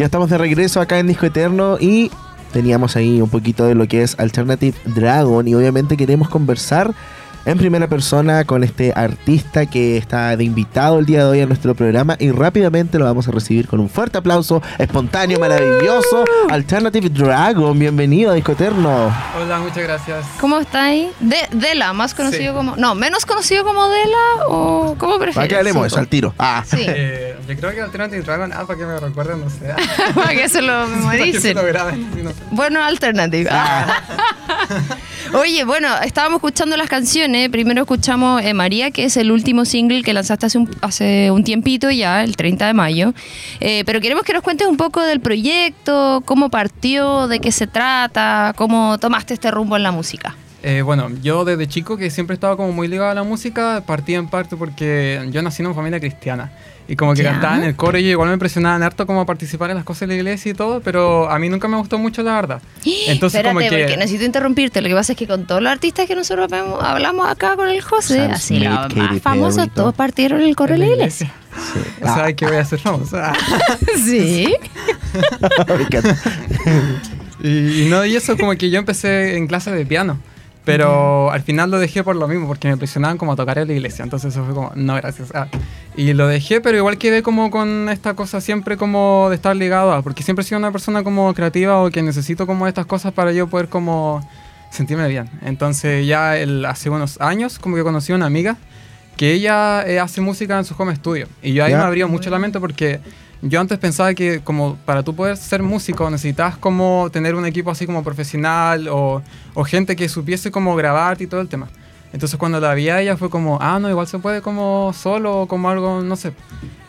Ya estamos de regreso acá en Disco Eterno y teníamos ahí un poquito de lo que es Alternative Dragon y obviamente queremos conversar en primera persona con este artista que está de invitado el día de hoy a nuestro programa y rápidamente lo vamos a recibir con un fuerte aplauso, espontáneo, maravilloso. Alternative Dragon, bienvenido a Disco Eterno. Hola, muchas gracias. ¿Cómo está ahí? De, Dela, más conocido como... No, menos conocido como Dela o ¿cómo prefieres? ¿Para qué haremos eso al tiro? Ah. Sí. Eh, yo creo que Alternative Dragon, ah, para que me recuerden, no sé. Para que se lo Para que se memoricen. lo graben, sí, no sé. Bueno, Alternative. Ah. Oye, bueno, estábamos escuchando las canciones. Primero escuchamos eh, María, que es el último single que lanzaste hace un, hace un tiempito ya, el 30 de mayo. Eh, pero queremos que nos cuentes un poco del proyecto, cómo partió, de qué se trata, cómo tomaste este rumbo en la música. Eh, bueno, yo desde chico que siempre estaba como muy ligado a la música, partí en parte porque yo nací en una familia cristiana. Y como que Ya. cantaba en el coro y igual me impresionaban harto como participar en las cosas de la iglesia y todo, pero a mí nunca me gustó mucho la verdad. Entonces Espérate, como que... porque necesito interrumpirte. Lo que pasa es que con todos los artistas que nosotros vemos- hablamos acá con el José, Sam así Smith, los Katy más famosos, Perry, todos partieron el coro de la iglesia. Sí. O sea, que voy a ser famoso. Ah. sí. Y, y no, y eso como que yo empecé en clase de piano. Pero al final lo dejé por lo mismo, porque me presionaban como a tocar en la iglesia. Entonces eso fue como, no, gracias. Ah. Y lo dejé, pero igual quedé como con esta cosa siempre como de estar ligado a, porque siempre he sido una persona como creativa o que necesito como estas cosas para yo poder como sentirme bien. Entonces ya el- hace unos años como que conocí a una amiga que ella eh, hace música en su home studio. Y yo ahí Ya. me abrió mucho la mente porque yo antes pensaba que como para tú poder ser músico necesitabas como tener un equipo así como profesional o, o gente que supiese cómo grabarte y todo el tema. Entonces cuando la vi a ella fue como, ah, no, igual se puede como solo o como algo, no sé.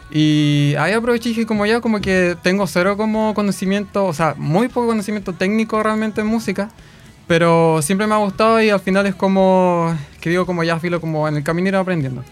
Y ahí aproveché y dije como ya, como que tengo cero como conocimiento, o sea, muy poco conocimiento técnico realmente en música, pero siempre me ha gustado y al final es como, que digo como ya filo como en el camino ir aprendiendo.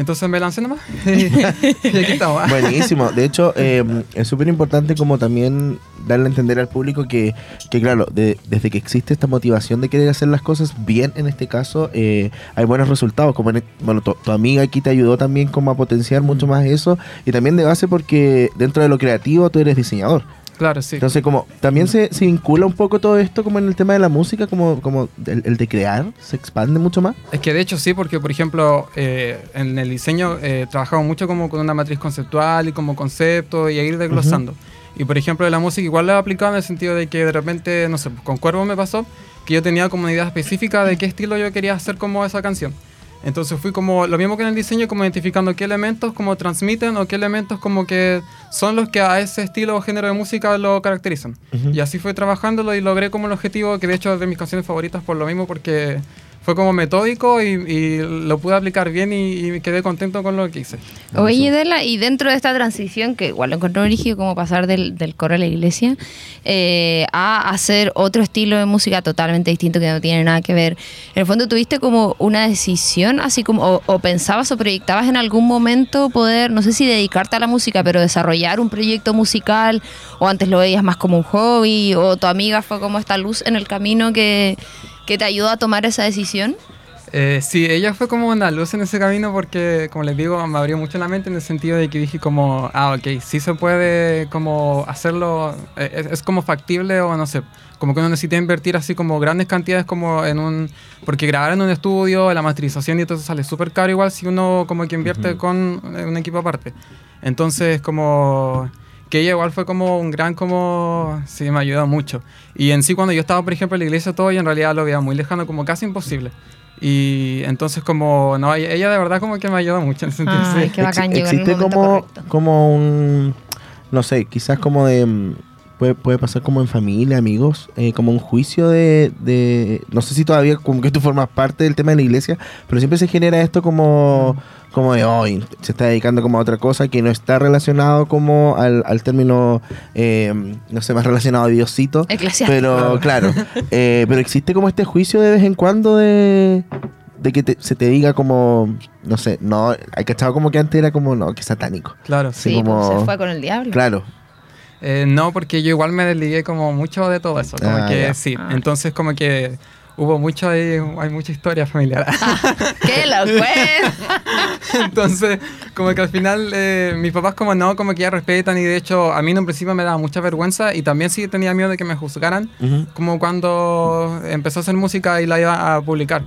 Entonces me lancé nomás y, y aquí estamos. Buenísimo. De hecho, eh, es súper importante como también darle a entender al público que, que claro, de- desde que existe esta motivación de querer hacer las cosas bien, en este caso, eh, hay buenos resultados. Como en bueno, tu, tu amiga aquí te ayudó también como a potenciar mucho más eso. Y también de base porque dentro de lo creativo tú eres diseñador. Claro, sí. Entonces, como también se, se vincula un poco todo esto como en el tema de la música, como, como el, el de crear, se expande mucho más. Es que de hecho sí, porque por ejemplo eh, en el diseño eh, trabajamos mucho como con una matriz conceptual y como concepto y a ir desglosando. Y por ejemplo de la música igual lo he aplicado en el sentido de que de repente, no sé, con Cuervo me pasó que yo tenía como una idea específica de qué estilo yo quería hacer como esa canción. Entonces fui como, lo mismo que en el diseño, como identificando qué elementos como transmiten o qué elementos como que son los que a ese estilo o género de música lo caracterizan. Y así fui trabajándolo y logré como el objetivo, que de hecho es de mis canciones favoritas por lo mismo, porque fue como metódico y, lo pude aplicar bien y, quedé contento con lo que hice. Oye, Dela, y dentro de esta transición, que igual lo encontré origen como pasar del, del coro a la iglesia, eh, a hacer otro estilo de música totalmente distinto que no tiene nada que ver, en el fondo tuviste como una decisión, así como, o pensabas o proyectabas en algún momento poder, no sé si dedicarte a la música, pero desarrollar un proyecto musical, o antes lo veías más como un hobby, o tu amiga fue como esta luz en el camino que, que te ayudó a tomar esa decisión. Eh, sí, ella fue como una luz en ese camino porque, como les digo, me abrió mucho la mente en el sentido de que dije como, ah, ok, sí se puede como hacerlo, eh, es, es como factible o no sé, como que uno necesita invertir así como grandes cantidades como en un, porque grabar en un estudio, la masterización y todo eso sale súper caro igual si uno como que invierte con eh, un equipo aparte. Entonces como que ella igual fue como un gran como sí me ayudó mucho y en sí cuando yo estaba por ejemplo en la iglesia todo yo en realidad lo veía muy lejano como casi imposible y entonces como no ella de verdad como que me ayudó mucho en ese sentido Ay, sí. qué bacán Ex- llegar en el existe como, correcto. como un, no sé, quizás como de, mm, puede, puede pasar como en familia, amigos, eh, como un juicio de, de, no sé si todavía como que tú formas parte del tema de la iglesia, pero siempre se genera esto como, como de hoy, se está dedicando como a otra cosa que no está relacionado como al, al término, eh, no sé, más relacionado a Diosito. Eclesiástico. Pero claro, eh, pero existe como este juicio de vez en cuando de, de que te- se te diga como, no sé, no, hay cachado como que antes era como, no, que satánico. claro Sí, Sí, como- pues, se fue con el diablo. Claro, Eh, no porque yo igual me desligué como mucho de todo eso como Ah, que ya. sí Ah. entonces como que hubo mucho ahí, hay mucha historia familiar. ¡Qué lo Entonces, como que al final eh, mis papás como no, como que ya respetan y de hecho a mí en un principio me daba mucha vergüenza y también sí tenía miedo de que me juzgaran, como cuando empezó a hacer música y la iba a publicar.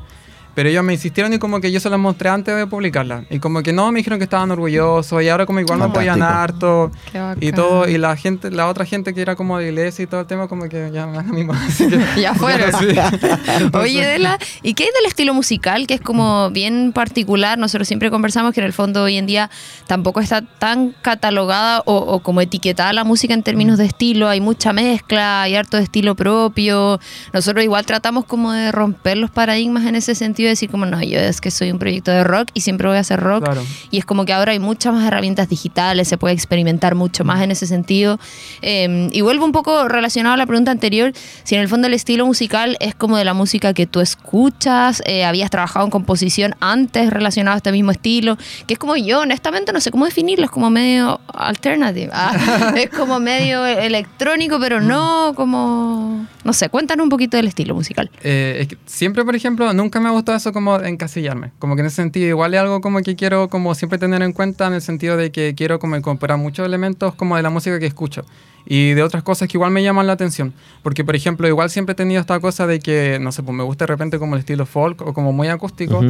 Pero ellos me insistieron y como que yo se las mostré antes de publicarla. Y como que no, me dijeron que estaban orgullosos y ahora como igual me apoyan harto. y todo. Y la gente, la otra gente que era como de iglesia y todo el tema, como que ya me dan mismo. ya fueron. Oye, Dela, ¿y qué hay del estilo musical? Que es como bien particular. Nosotros siempre conversamos que en el fondo hoy en día tampoco está tan catalogada o, o como etiquetada la música en términos de estilo. Hay mucha mezcla, hay harto de estilo propio. Nosotros igual tratamos como de romper los paradigmas en ese sentido decir como, no, yo es que soy un proyecto de rock y siempre voy a hacer rock. Y es como que ahora hay muchas más herramientas digitales, se puede experimentar mucho más en ese sentido. Em, y vuelvo un poco relacionado a la pregunta anterior, si en el fondo el estilo musical es como de la música que tú escuchas, eh, habías trabajado en composición antes relacionado a este mismo estilo, que es como yo, honestamente no sé cómo definirlo, es como medio alternative, ah, es como medio electrónico, pero no como, no sé, cuéntanos un poquito del estilo musical. Eh, es que siempre, por ejemplo, nunca me ha gustado eso como encasillarme. Como que en ese sentido igual es algo como que quiero como siempre tener en cuenta en el sentido de que quiero como incorporar muchos elementos como de la música que escucho y de otras cosas que igual me llaman la atención. Porque, por ejemplo, igual siempre he tenido esta cosa de que, no sé, pues me gusta de repente como el estilo folk o como muy acústico,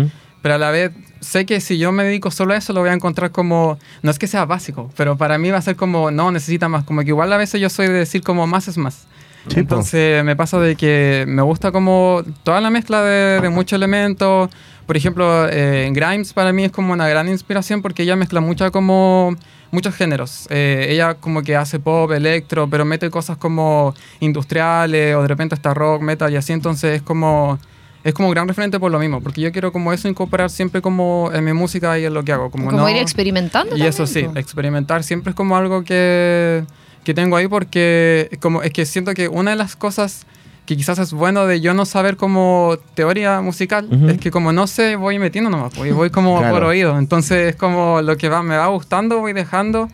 pero a la vez sé que si yo me dedico solo a eso lo voy a encontrar como, no es que sea básico, pero para mí va a ser como, no, necesita más. Como que igual a veces yo soy de decir como más es más. Entonces me pasa de que me gusta como toda la mezcla de, muchos elementos. Por ejemplo, eh, Grimes para mí es como una gran inspiración porque ella mezcla mucha como muchos géneros. Eh, ella como que hace pop, electro, pero mete cosas como industriales o de repente hasta rock, metal y así. Entonces es como es como un gran referente por lo mismo, porque yo quiero como eso incorporar siempre como en mi música y en lo que hago. Como, como ir experimentando. Y eso sí, experimentar siempre es como algo que que tengo ahí porque como es que siento que una de las cosas que quizás es bueno de yo no saber como teoría musical es que como no sé voy metiendo nomás voy, voy como por oído. Entonces es como lo que va me va gustando voy dejando.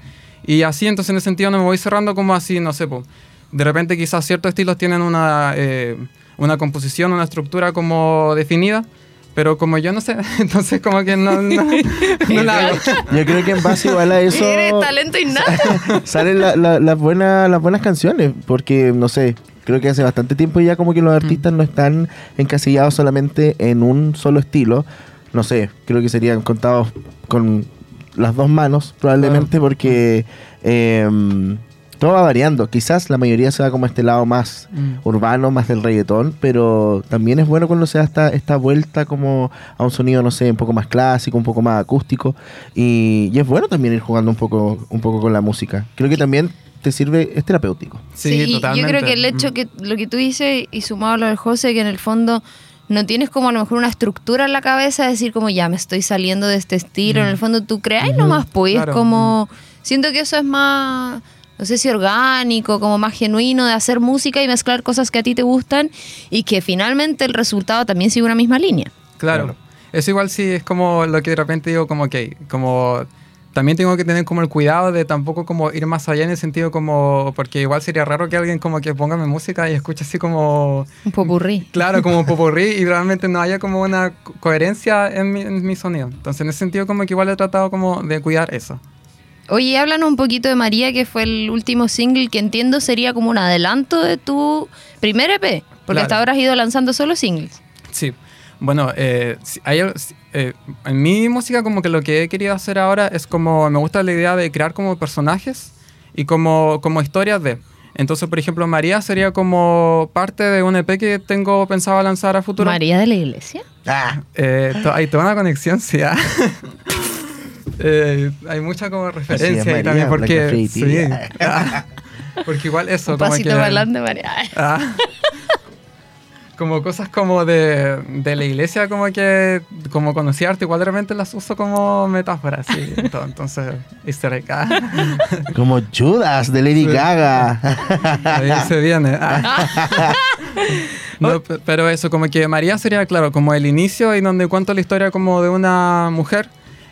Y así entonces en ese sentido no me voy cerrando como así no sé pues. De repente quizás ciertos estilos tienen una eh, una composición una estructura como definida pero como yo no sé, entonces como que no, no, la Yo creo que en base igual a eso... Eres talento innato. salen las buenas, las buenas canciones, porque no sé, creo que hace bastante tiempo ya como que los artistas no están encasillados solamente en un solo estilo. No sé, creo que serían contados con las dos manos probablemente porque... Eh, todo va variando. Quizás la mayoría se va como a este lado más mm. urbano, más del reggaetón, pero también es bueno cuando se da esta, esta vuelta como a un sonido, no sé, un poco más clásico, un poco más acústico. Y, es bueno también ir jugando un poco, un poco con la música. Creo que también te sirve, es terapéutico. Sí, totalmente. Yo creo que el hecho mm. que lo que tú dices y sumado a lo del José, que en el fondo no tienes como a lo mejor una estructura en la cabeza de decir como ya me estoy saliendo de este estilo. En el mm. fondo tú creas nomás, pues como... Siento que eso es más no sé si orgánico, como más genuino de hacer música y mezclar cosas que a ti te gustan y que finalmente el resultado también sigue una misma línea. Claro. Eso igual sí es como lo que de repente digo como, que como también tengo que tener como el cuidado de tampoco como ir más allá en el sentido como, porque igual sería raro que alguien como que ponga mi música y escuche así como... Un popurrí. Claro, como un popurrí y realmente no haya como una coherencia en mi, en mi sonido. Entonces en ese sentido como que igual he tratado como de cuidar eso. Oye, háblanos un poquito de María, que fue el último single que entiendo sería como un adelanto de tu primer EP, porque hasta ahora has ido lanzando solo singles. Sí. Bueno, eh, eh, en mi música como que lo que he querido hacer ahora es como, me gusta la idea de crear como personajes y como, como historias de... Entonces, por ejemplo, María sería como parte de un EP que tengo pensado lanzar a futuro. ¿María de la iglesia? Ah, eh, hay toda una conexión, sí. ¿ah? Eh, hay mucha como referencia ahí también porque sí, porque igual eso Un pasito como que, María. Ah, como cosas como de, de, la iglesia como que como conocerte igual de repente las uso como metáforas sí, entonces easter egg ah. como Judas de Lady Gaga. Ahí se viene ah. no, pero eso como que María sería claro como el inicio y donde cuento la historia como de una mujer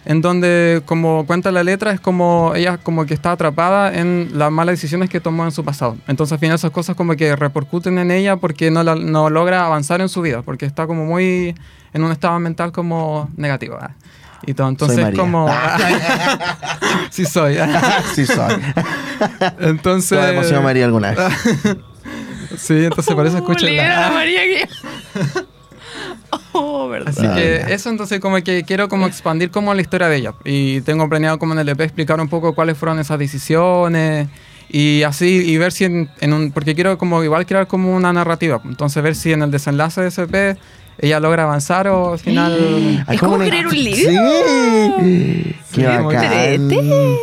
en donde como cuenta la letra es como ella como que está atrapada en las malas decisiones que tomó en su pasado. Entonces al final esas cosas como que repercuten en ella porque no, la- no logra avanzar en su vida, porque está como muy en un estado mental como negativo. ah. Y todo, entonces como... sí soy. ah. sí, soy. Entonces... Toda emoción María alguna vez. Sí, entonces por eso escucho Libera a la María que... oh, verdad. Así que eso entonces como que quiero como expandir como la historia de ella. Y tengo planeado como en el EP explicar un poco cuáles fueron esas decisiones y así y ver si en, en un... Porque quiero como igual crear como una narrativa. Entonces ver si en el desenlace de ese EP ella logra avanzar o al final... Es como escribir un libro. Sí. Qué Sí, bacán.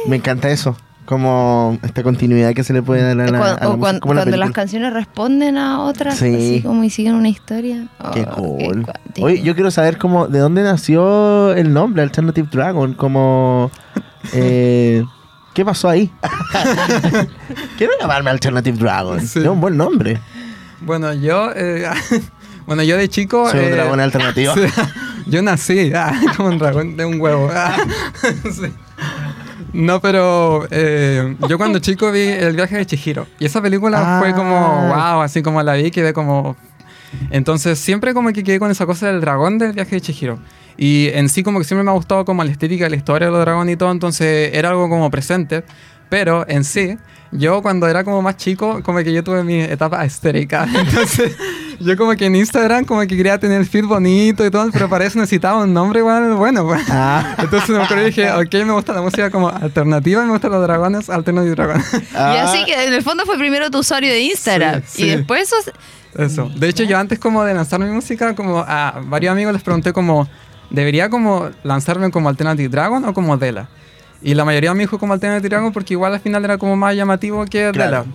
Me encanta eso. Como esta continuidad que se le puede dar a la, Cuando- a la o música, cuan- como la cuando las canciones responden a otras, Sí. así como y siguen una historia. Qué Oh, cool. cuático. Oye, yo quiero saber cómo, de dónde nació el nombre Alternative Dragon, como eh, ¿qué pasó ahí? quiero llamarme Alternative Dragon. Sí. Es un buen nombre. Bueno, yo... eh, bueno, yo de chico... Soy un eh, dragón alternativo. sí, yo nací ah, como un dragón de un huevo. ah, sí. No, pero eh, yo cuando chico vi El viaje de Chihiro. Y esa película Ah. fue como, wow, así como la vi, quedé como... Entonces siempre como que quedé con esa cosa del dragón del viaje de Chihiro. Y en sí como que siempre me ha gustado como la estética, la historia de los dragones y todo, entonces era algo como presente. Pero en sí, yo cuando era como más chico, como que yo tuve mi etapa estética. Entonces yo como que en Instagram como que quería tener el feed bonito y todo, pero para eso necesitaba un nombre igual bueno. pues. Ah, Entonces me acuerdo y dije, ok, me gusta la música como alternativa, me gustan los dragones, Alternative Dragon. Y así que en el fondo fue primero tu usuario de Instagram. Sí, Y después eso... Eso. De hecho, yo antes como de lanzar mi música, como a varios amigos les pregunté como, ¿debería como lanzarme como Alternative Dragon o como Dela? Y la mayoría me dijo como Alternative Dragon porque igual al final era como más llamativo que Claro. Dela.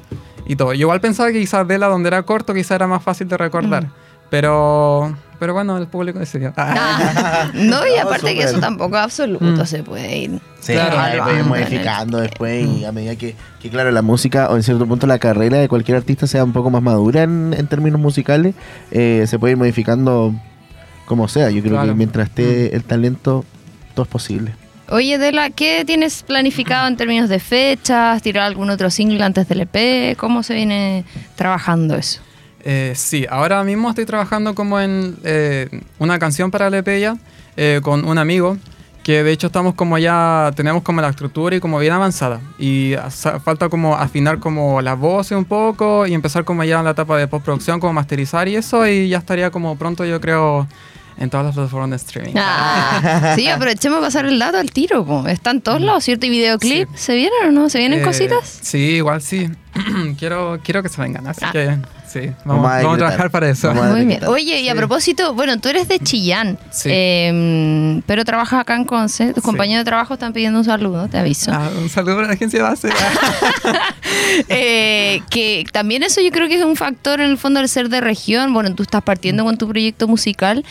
Y todo. Yo igual pensaba que quizás Dela, donde era corto, quizás era más fácil de recordar. Mm. Pero, pero bueno, el público decidió. Ah, no, y No, aparte que eso tampoco es absoluto, Mm. se puede ir. Sí, Claro. ahí puede ir Evaluando, modificando después y a medida que, que, claro, la música o en cierto punto la carrera de cualquier artista sea un poco más madura en, en términos musicales, eh, se puede ir modificando como sea. Yo creo Claro. que mientras esté el talento, todo es posible. Oye, Dela, ¿qué tienes planificado en términos de fechas? ¿Tirar algún otro single antes del EP? ¿Cómo se viene trabajando eso? Eh, sí, ahora mismo estoy trabajando como en eh, una canción para el EP ya, eh, con un amigo, que de hecho estamos como ya, tenemos como la estructura y como bien avanzada. Y falta como afinar como las voces un poco y empezar como ya en la etapa de postproducción, como masterizar y eso, y ya estaría como pronto yo creo en todas las plataformas de streaming. Ah, sí, aprovechemos pasar el dato al tiro. po. Está en todos lados, ¿cierto? ¿Y videoclip? ¿Se vienen o no? ¿Se vienen Eh, cositas? Sí, igual sí. quiero, quiero que se vengan, así Ah. que sí, Vamos vamos, a vamos a trabajar para eso. Muy bien. Oye, y a Sí. propósito, bueno, tú eres de Chillán, Sí. eh, pero trabajas acá en Conce. Tus Sí. compañeros de trabajo están pidiendo un saludo, te aviso. Ah, un saludo para la agencia de base. Eh, que también eso yo creo que es un factor en el fondo del ser de región. Bueno, tú estás partiendo con tu proyecto musical,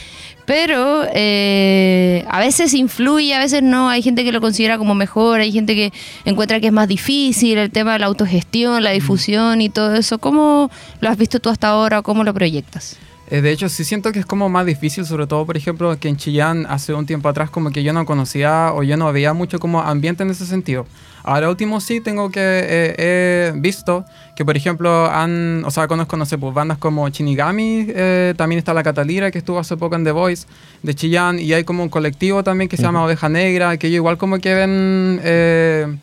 pero eh, a veces influye, a veces no. Hay gente que lo considera como mejor, hay gente que encuentra que es más difícil el tema de la autogestión, la difusión y todo eso. ¿Cómo lo has visto tú hasta ahora o cómo lo proyectas? Eh, de hecho, sí siento que es como más difícil, sobre todo, por ejemplo, que en Chillán hace un tiempo atrás como que yo no conocía o yo no veía mucho como ambiente en ese sentido. Ahora último sí tengo que eh, he visto que, por ejemplo, han, o sea, conozco, no sé, pues bandas como Shinigami, eh, también está la Catalira que estuvo hace poco en The Voice de Chillán y hay como un colectivo también que se llama Oveja Negra, que ellos igual como que ven... eh,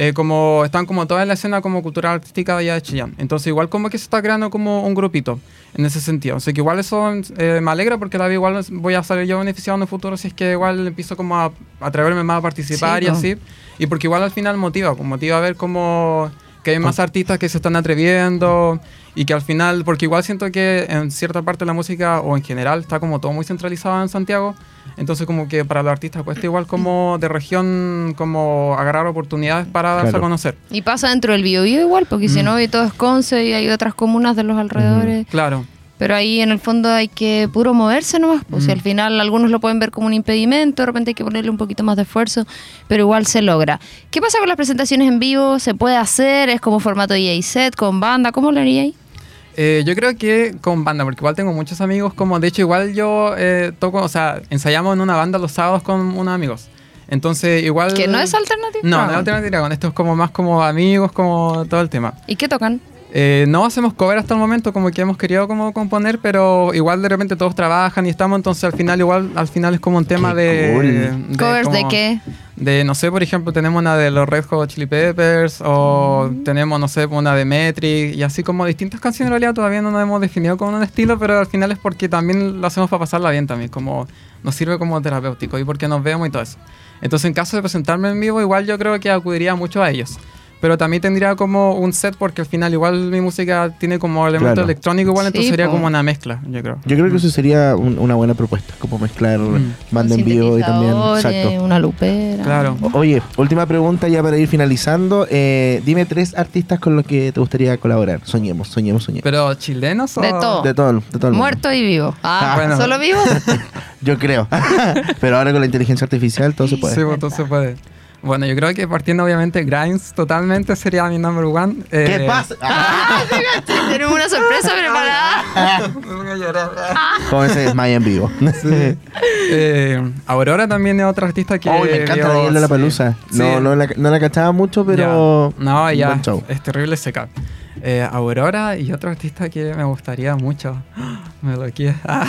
eh, como están como toda la escena como cultural artística de allá de Chillán. Entonces igual como que se está creando como un grupito en ese sentido. O sea que igual eso eh, me alegra porque la igual voy a salir yo beneficiado en el futuro si es que igual empiezo como a atreverme más a participar Sí, y po. así. Y porque igual al final motiva, pues, motiva a ver como que hay más artistas que se están atreviendo y que al final, porque igual siento que en cierta parte de la música o en general está como todo muy centralizado en Santiago, entonces como que para los artistas cuesta igual como de región como agarrar oportunidades para darse Claro. a conocer. Y pasa dentro del Biobío igual, porque si no, hoy todo es Conce y hay otras comunas de los alrededores. Claro. Pero ahí en el fondo hay que puro moverse nomás. Pues si al final algunos lo pueden ver como un impedimento, de repente hay que ponerle un poquito más de esfuerzo, pero igual se logra. ¿Qué pasa con las presentaciones en vivo? ¿Se puede hacer? ¿Es como formato DJ set, con banda? ¿Cómo lo haría ahí? Eh, yo creo que con banda, porque igual tengo muchos amigos, como de hecho igual yo eh, toco, o sea, ensayamos en una banda los sábados con unos amigos. Entonces, igual... Que no es Alternative No, no es Alternative Dragon. Esto es como más como amigos, como todo el tema. ¿Y qué tocan? Eh, no hacemos cover hasta el momento, como que hemos querido como componer, pero igual de repente todos trabajan y estamos, entonces al final igual, al final es como un tema Qué de, cool. de ¿Covers de como- qué? De, no sé, por ejemplo, tenemos una de los Red Hot Chili Peppers o tenemos, no sé, una de Metric y así como distintas canciones en realidad todavía no nos hemos definido con un estilo, pero al final es porque también lo hacemos para pasarla bien también, como nos sirve como terapéutico y porque nos vemos y todo eso. Entonces, en caso de presentarme en vivo, igual yo creo que acudiría mucho a ellos. Pero también tendría como un set porque al final igual mi música tiene como elemento Claro. electrónico igual, Sí, entonces sería po. como una mezcla, yo creo. Yo creo que eso sería un- una buena propuesta, como mezclar Mm. banda en vivo y también. Exacto. Una lupera. Claro. O- Oye, última pregunta ya para ir finalizando. Eh, dime tres artistas con los que te gustaría colaborar. Soñemos, soñemos, soñemos. Pero chilenos o... De todo. de todo, de todo el mundo. Muerto y vivo. Ah, Ah, bueno. ¿solo vivo? Yo creo. Pero ahora con la inteligencia artificial todo se puede. Sí, pues, todo se puede. Bueno, yo creo que partiendo obviamente Grimes totalmente sería mi number one. ¿Qué Eh, pasa? Ah, Tenemos una sorpresa preparada. Me voy a llorar. Joven se desmaya en vivo. Eh, Aurora también es otra artista que. Oh, me encanta vio- la Palusa. sí. No, Sí. no, la, no la cachaba mucho, pero. Ya. No, ya. Buen show. Es terrible seca. Eh, Aurora y otro artista que me gustaría mucho. Me bloqueé. Ah.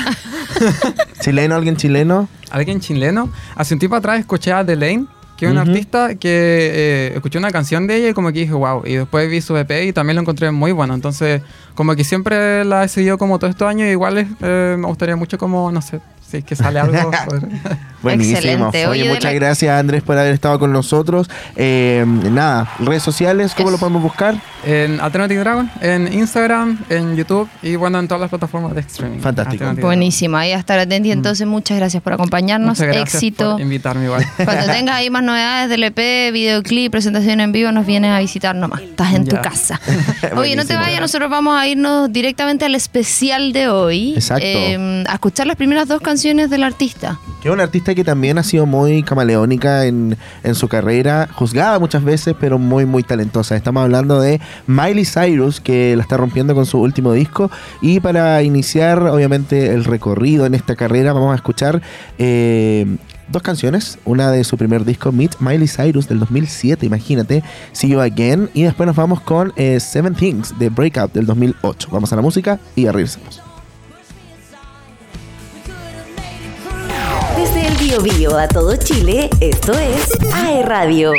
¿Chileno? ¿Alguien chileno? Alguien chileno. Hace un tiempo atrás escuché a Delaine, que es una Ujú. artista que eh, escuché una canción de ella y como que dije, wow. Y después vi su EP y también lo encontré muy bueno. Entonces, como que siempre la he seguido como todos estos años. Igual es, eh, me gustaría mucho como, no sé, si es que sale algo. Buenísimo. Excelente. Oye, muchas la- gracias Andrés por haber estado con nosotros. Eh, nada, redes sociales, ¿cómo Es- lo podemos buscar? en Alternative Dragon, en Instagram, en YouTube y bueno, en todas las plataformas de streaming. Fantástico. Buenísimo, ahí a estar atento. Y entonces, muchas gracias por acompañarnos. Muchas gracias Éxito. por invitarme igual. Cuando tengas ahí más novedades del EP, videoclip, presentación en vivo, nos vienes a visitar nomás. Estás en tu casa. Oye, no te vayas, nosotros vamos a irnos directamente al especial de hoy. Exacto. eh, a escuchar las primeras dos canciones del artista. Que es una artista que también ha sido muy camaleónica en, en su carrera, juzgada muchas veces, pero muy, muy talentosa. Estamos hablando de Miley Cyrus, que la está rompiendo con su último disco. Y para iniciar, obviamente, el recorrido en esta carrera, vamos a escuchar eh, dos canciones. Una de su primer disco, Meet Miley Cyrus, del 2007, imagínate, See You Again. Y después nos vamos con eh, Seven Things, de Breakout, del 2008. Vamos a la música y a. Biobío a todo Chile, esto es AE Radio.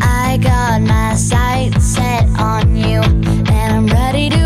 I got my set on you, and ready to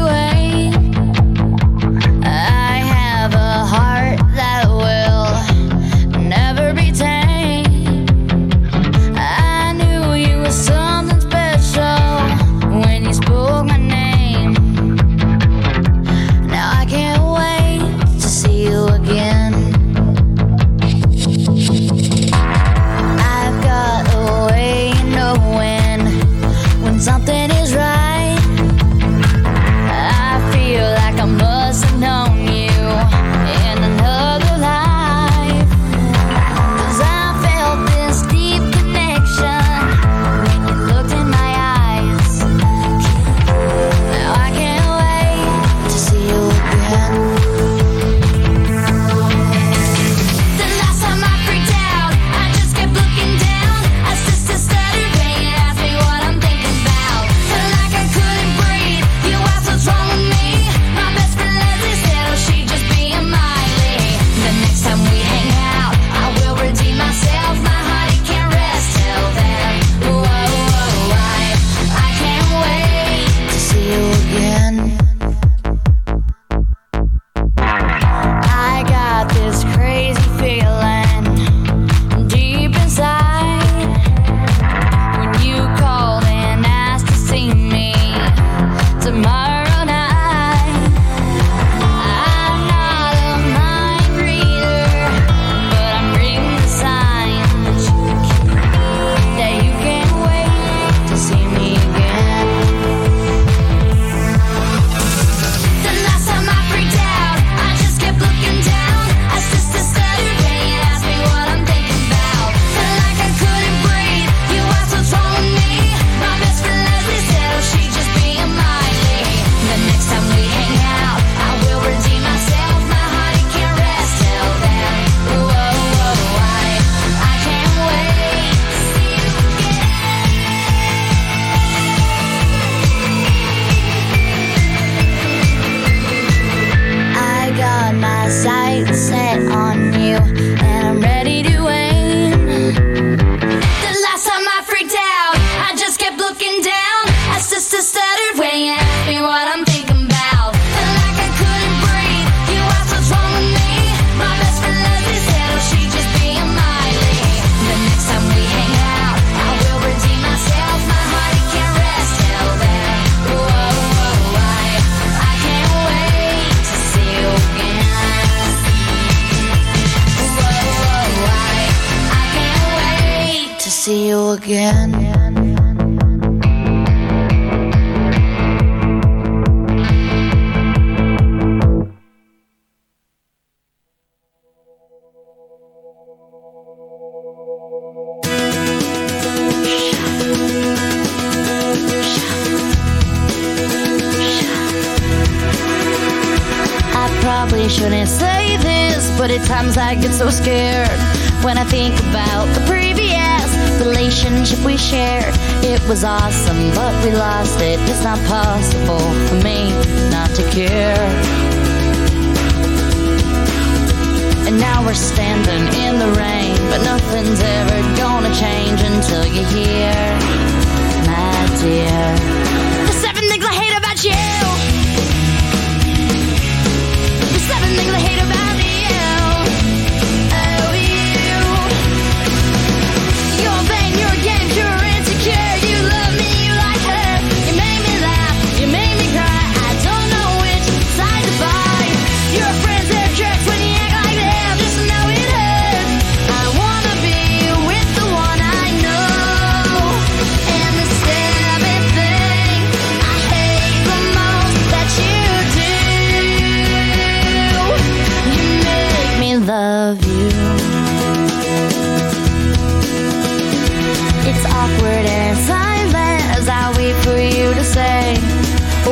awkward and silent as I wait for you to say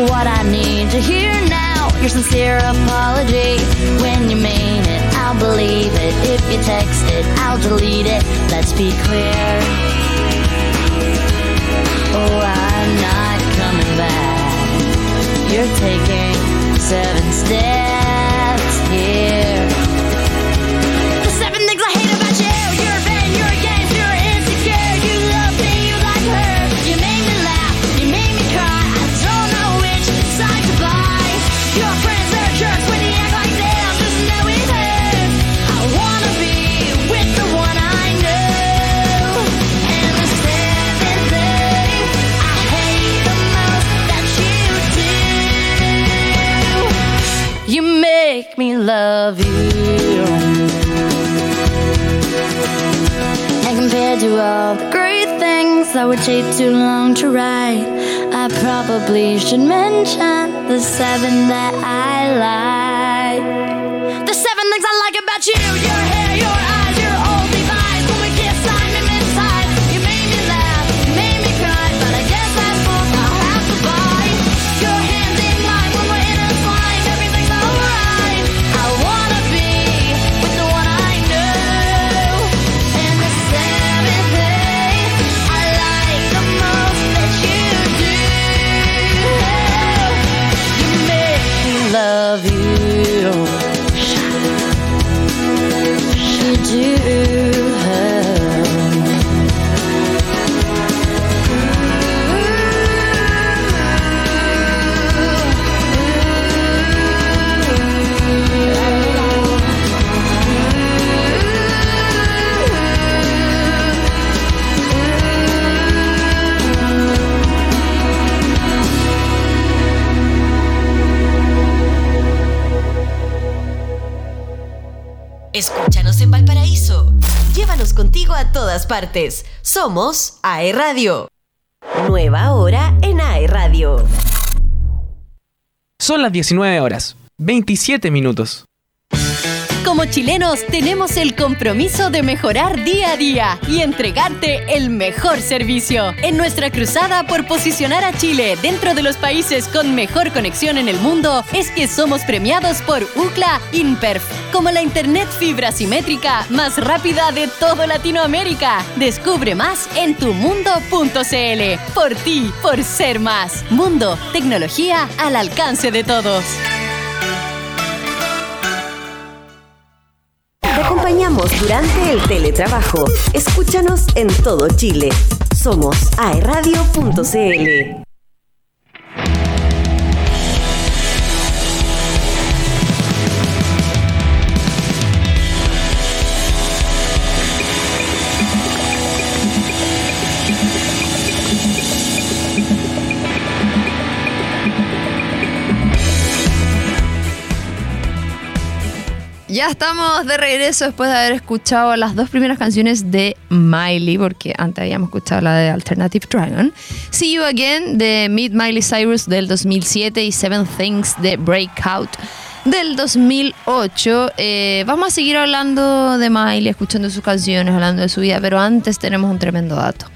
what I need to hear now. Your sincere apology when you mean it. I'll believe it if you text it. I'll delete it. Let's be clear. Oh, I'm not coming back. You're taking seven steps here. All the great things that would take too long to write, I probably should mention the seven that I like. Escúchanos en Valparaíso. Llévanos contigo a todas partes. Somos AE Radio. Nueva hora en AE Radio. Son las 19 horas, 27 minutos. Como chilenos tenemos el compromiso de mejorar día a día y entregarte el mejor servicio. En nuestra cruzada por posicionar a Chile dentro de los países con mejor conexión en el mundo es que somos premiados por UCLA InPerf como la internet fibra simétrica más rápida de todo Latinoamérica. Descubre más en tumundo.cl. Por ti, por ser más. Mundo, tecnología al alcance de todos. Durante el teletrabajo. Escúchanos en todo Chile. Somos aeradio.cl. Ya estamos de regreso después de haber escuchado las dos primeras canciones de Miley, porque antes habíamos escuchado la de Alternative Dragon. See You Again de Meet Miley Cyrus del 2007 y Seven Things de Breakout del 2008. Eh, vamos a seguir hablando de Miley, escuchando sus canciones, hablando de su vida, pero antes tenemos un tremendo dato.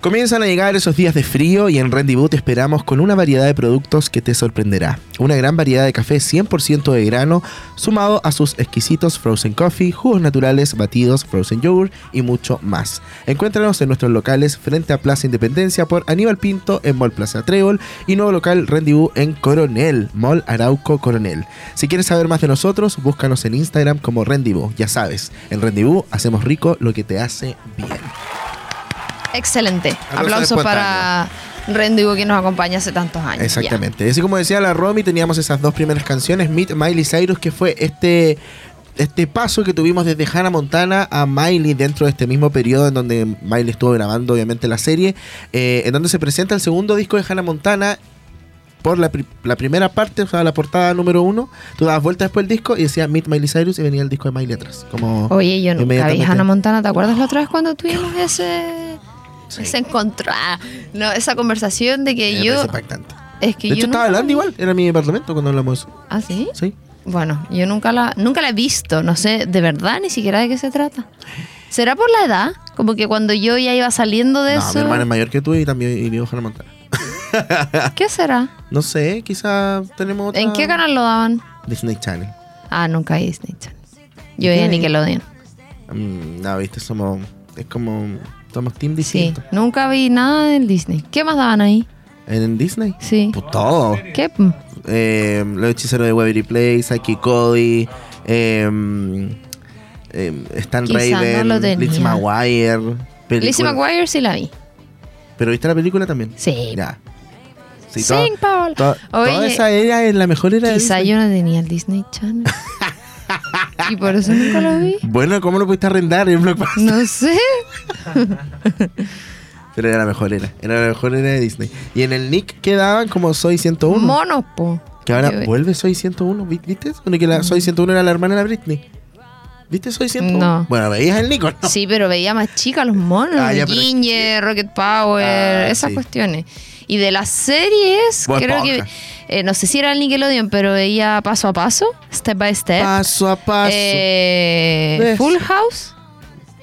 Comienzan a llegar esos días de frío y en Rendezvous te esperamos con una variedad de productos que te sorprenderá. Una gran variedad de café 100% de grano, sumado a sus exquisitos frozen coffee, jugos naturales, batidos, frozen yogurt y mucho más. Encuéntranos en nuestros locales frente a Plaza Independencia por Aníbal Pinto en Mall Plaza Trébol y nuevo local Rendezvous en Coronel, Mall Arauco Coronel. Si quieres saber más de nosotros, búscanos en Instagram como Rendezvous. Ya sabes, en Rendezvous hacemos rico lo que te hace bien. Excelente. Aplausos para Rendigo que nos acompaña hace tantos años. Exactamente. Así como decía la Romy, teníamos esas dos primeras canciones, Meet Miley Cyrus, que fue este, este paso que tuvimos desde Hannah Montana a Miley dentro de este mismo periodo en donde Miley estuvo grabando obviamente la serie, eh, en donde se presenta el segundo disco de Hannah Montana. Por la, pri- la primera parte, o sea, la portada número uno, tú dabas vuelta después del disco y decía Meet Miley Cyrus y venía el disco de Miley atrás. Como Oye, yo nunca vi. Hannah Montana. ¿Te acuerdas la otra vez cuando tuvimos ese, ese encontró, ah, no, esa conversación de que Me yo impactante. es que De yo hecho, estaba hablando igual, era mi departamento cuando hablamos de eso. ¿Ah, sí? Sí. Bueno, yo nunca la nunca la he visto, no sé de verdad ni siquiera de qué se trata. ¿Será por la edad? Como que cuando yo ya iba saliendo de No, mi eso. hermana es mayor que tú y también y vio Hannah Montana. ¿Qué será? No sé, quizá tenemos otra... ¿En qué canal lo daban? Disney Channel. Ah, nunca vi Disney Channel. ¿Y Yo veía? Nickelodeon. Mm, no, viste, somos... Es como... Somos team Sí, distintos. nunca vi nada del Disney. ¿Qué más daban ahí? ¿En Disney? Sí. Pues todo. ¿Qué? Mm. Eh, los hechiceros de Waverly Place, Saki Cody, eh, eh, Stan Quizá no Raven, tenía. Lizzie McGuire. Lizzie McGuire sí la vi. ¿Pero viste la película también? Sí. Ya. Sí, Sing, todo- Paul. to- Oye, toda esa era es la mejor era de Quizá Disney. yo no tenía el Disney Channel. y por eso nunca lo vi. Bueno, ¿cómo lo pudiste arrendar en Blockbuster? No sé. Pero era la mejor era. Era la mejor era de Disney. Y en el Nick quedaban como Soy 101. Monos, po. Que ahora vuelve Soy 101, ¿vi- ¿viste? Que la Soy 101 era la hermana de la Britney. ¿Viste Soy 101? No. Bueno, veías el Nico, ¿no? Sí, pero veía más chicas los monos. Ah, ya, Ginger, Rocket Power, Ah, esas sí. cuestiones. Y de las series, Bob creo que. Eh, no sé si era el Nickelodeon, pero veía paso a paso, step by step. Paso a paso. Eh. Full House,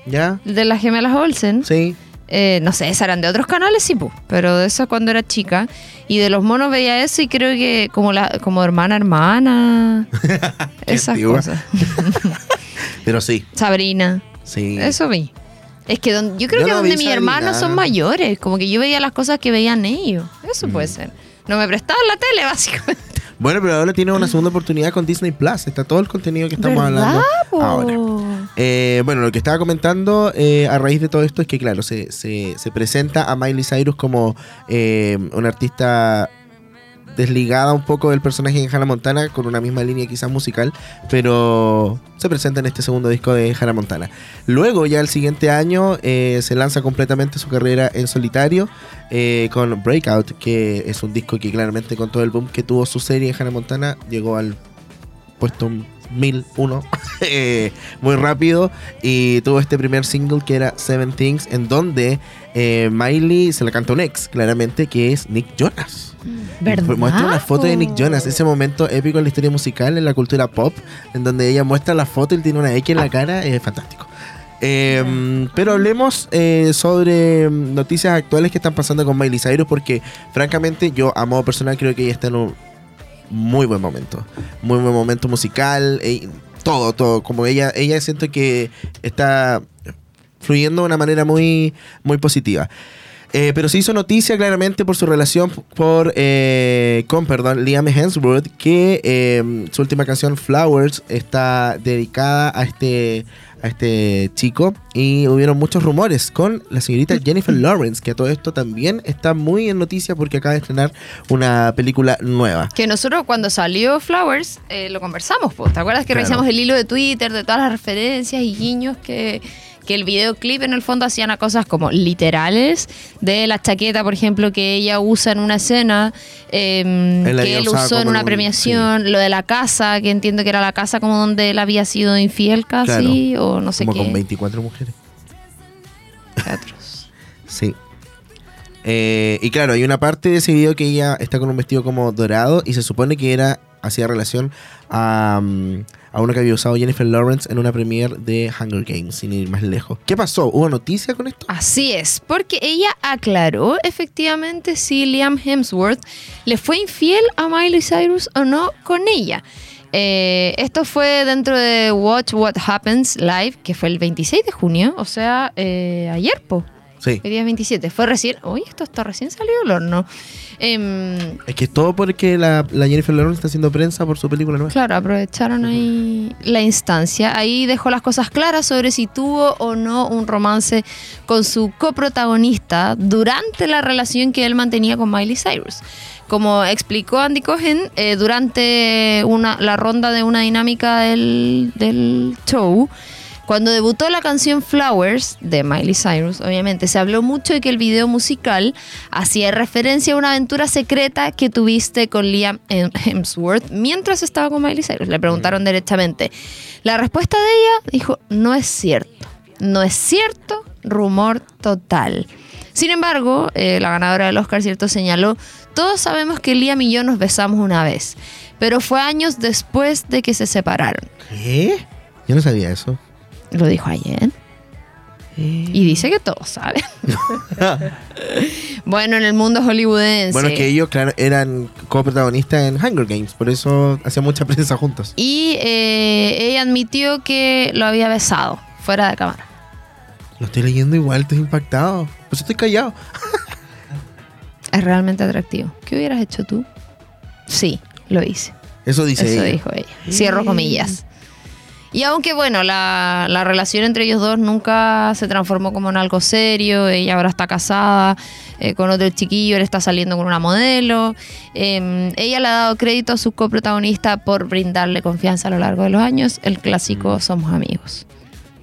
¿Ya? de las gemelas Olsen. Sí. Eh, no sé, esas eran de otros canales, sí, pu, pero de eso cuando era chica. Y de los monos veía eso y creo que como la como hermana, hermana. esas cosas. Pero sí, Sabrina. sí. Eso vi. Es que don- yo creo Yo que no donde mis hermanos son mayores, como que yo veía las cosas que veían ellos. Eso Mm. puede ser. No me prestaban la tele, básicamente. Bueno, pero ahora tiene una segunda oportunidad con Disney Plus. Está todo el contenido que estamos ¿Verdad, hablando po? ahora. Eh, bueno, lo que estaba comentando eh, a raíz de todo esto es que, claro, se, se- se presenta a Miley Cyrus como eh, una artista desligada un poco del personaje de Hannah Montana, con una misma línea quizás musical, pero se presenta en este segundo disco de Hannah Montana. Luego, ya el siguiente año, eh, se lanza completamente su carrera en solitario eh, con Breakout, que es un disco que claramente con todo el boom que tuvo su serie Hannah Montana, llegó al puesto 1001 eh, muy rápido y tuvo este primer single que era Seven Things en donde eh, Miley se la canta un ex claramente que es Nick Jonas ¿Verdad, muestra una foto de Nick? Jonas ese momento épico en la historia musical en la cultura pop en donde ella muestra la foto y tiene una X en la cara es fantástico Eh, pero hablemos eh, sobre mm, noticias actuales que están pasando con Miley Cyrus porque francamente yo a modo personal creo que ella está en un muy buen momento. Muy buen momento musical. eh, todo, todo. Como ella, ella siento que está fluyendo de una manera muy, muy positiva. Eh, pero se hizo noticia claramente por su relación por, eh, con perdón, Liam Hemsworth, que eh, su última canción Flowers está dedicada a este, a este chico y hubieron muchos rumores con la señorita Jennifer Lawrence, que a todo esto también está muy en noticia porque acaba de estrenar una película nueva. Que nosotros cuando salió Flowers eh, lo conversamos, po. ¿te acuerdas que Claro. revisamos el hilo de Twitter de todas las referencias y guiños que, que el videoclip en el fondo hacían a cosas como literales, de la chaqueta, por ejemplo, que ella usa en una escena, em, que él usó en como una un- premiación, lo de la casa, que entiendo que era la casa como donde él había sido infiel casi, o no sé como qué. con 24 mujeres. Sí. Eh, y claro, hay una parte de ese video que ella está con un vestido como dorado y se supone que era hacía relación a, mm, a uno que había usado Jennifer Lawrence en una premiere de Hunger Games, sin ir más lejos. ¿Qué pasó? ¿Hubo noticia con esto? Así es, porque ella aclaró efectivamente si Liam Hemsworth le fue infiel a Miley Cyrus o no con ella. Eh, esto fue dentro de Watch What Happens Live, que fue el 26 de junio, o sea, eh, ayer, po. Sí. Hoy día es 27. Fue recién. Uy, esto está recién salido del horno. Em, Es que todo porque la, la Jennifer Lawrence está haciendo prensa por su película nueva. Claro, aprovecharon ahí la instancia. Ahí dejó las cosas claras sobre si tuvo o no un romance con su coprotagonista durante la relación que él mantenía con Miley Cyrus. Como explicó Andy Cohen eh, durante una, la ronda de una dinámica del, del show, cuando debutó la canción Flowers de Miley Cyrus, obviamente se habló mucho de que el video musical hacía referencia a una aventura secreta que tuviste con Liam Hem- Hemsworth mientras estaba con Miley Cyrus. Le preguntaron directamente. La respuesta de ella dijo, no es cierto. No es cierto, rumor total. Sin embargo, eh, la ganadora del Oscar, ¿cierto? Señaló, todos sabemos que Liam y yo nos besamos una vez, pero fue años después de que se separaron. ¿Qué? Yo no sabía eso. Lo dijo ayer. Y dice que todos saben. bueno, en el mundo hollywoodense. Bueno, es que ellos, claro, eran coprotagonistas en Hunger Games, por eso hacían mucha prensa juntos. Y eh, ella admitió que lo había besado fuera de cámara. Lo estoy leyendo igual, estoy impactado. Pues estoy callado. Es realmente atractivo. ¿Qué hubieras hecho tú? Sí, lo hice. Eso dice Eso ella. dijo ella. Cierro comillas. Y aunque bueno, la, la relación entre ellos dos nunca se transformó como en algo serio, ella ahora está casada eh, con otro chiquillo, él está saliendo con una modelo, eh, ella le ha dado crédito a su coprotagonista por brindarle confianza a lo largo de los años, el Mm. clásico Somos amigos.